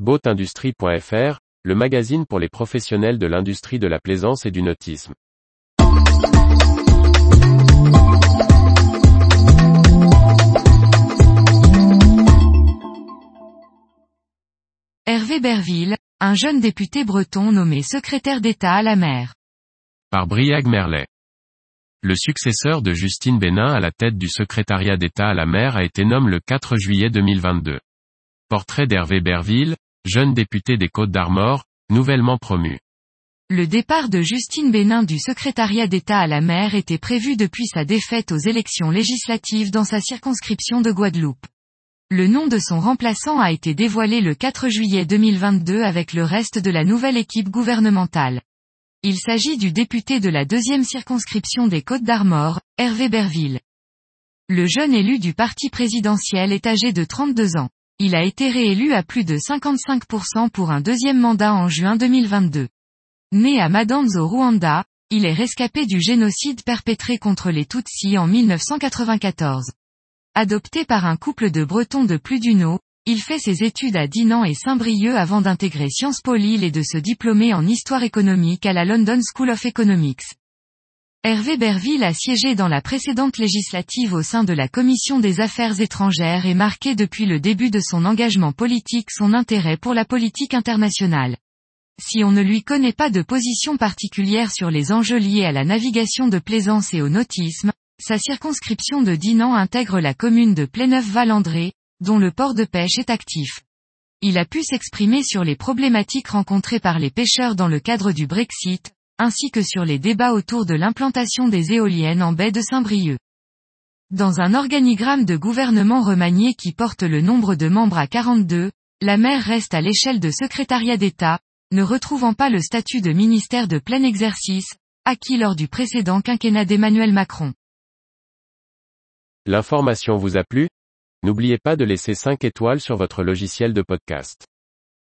Boatindustrie.fr, le magazine pour les professionnels de l'industrie de la plaisance et du nautisme. Hervé Berville, un jeune député breton nommé secrétaire d'État à la mer. Par Briag Merlet. Le successeur de Justine Bénin à la tête du secrétariat d'État à la mer a été nommé le 4 juillet 2022. Portrait d'Hervé Berville, jeune député des Côtes d'Armor, nouvellement promu. Le départ de Justine Bénin du secrétariat d'État à la mer était prévu depuis sa défaite aux élections législatives dans sa circonscription de Guadeloupe. Le nom de son remplaçant a été dévoilé le 4 juillet 2022 avec le reste de la nouvelle équipe gouvernementale. Il s'agit du député de la deuxième circonscription des Côtes d'Armor, Hervé Berville. Le jeune élu du parti présidentiel est âgé de 32 ans. Il a été réélu à plus de 55% pour un deuxième mandat en juin 2022. Né à Madanz au Rwanda, il est rescapé du génocide perpétré contre les Tutsis en 1994. Adopté par un couple de Bretons de plus d'une eau, il fait ses études à Dinan et Saint-Brieuc avant d'intégrer Sciences Po Lille et de se diplômer en histoire économique à la London School of Economics. Hervé Berville a siégé dans la précédente législative au sein de la Commission des Affaires étrangères et marqué depuis le début de son engagement politique son intérêt pour la politique internationale. Si on ne lui connaît pas de position particulière sur les enjeux liés à la navigation de plaisance et au nautisme, sa circonscription de Dinan intègre la commune de Pléneuf-Valandré, dont le port de pêche est actif. Il a pu s'exprimer sur les problématiques rencontrées par les pêcheurs dans le cadre du Brexit, ainsi que sur les débats autour de l'implantation des éoliennes en baie de Saint-Brieuc. Dans un organigramme de gouvernement remanié qui porte le nombre de membres à 42, la mer reste à l'échelle de secrétariat d'État, ne retrouvant pas le statut de ministère de plein exercice, acquis lors du précédent quinquennat d'Emmanuel Macron. L'information vous a plu? N'oubliez pas de laisser 5 étoiles sur votre logiciel de podcast.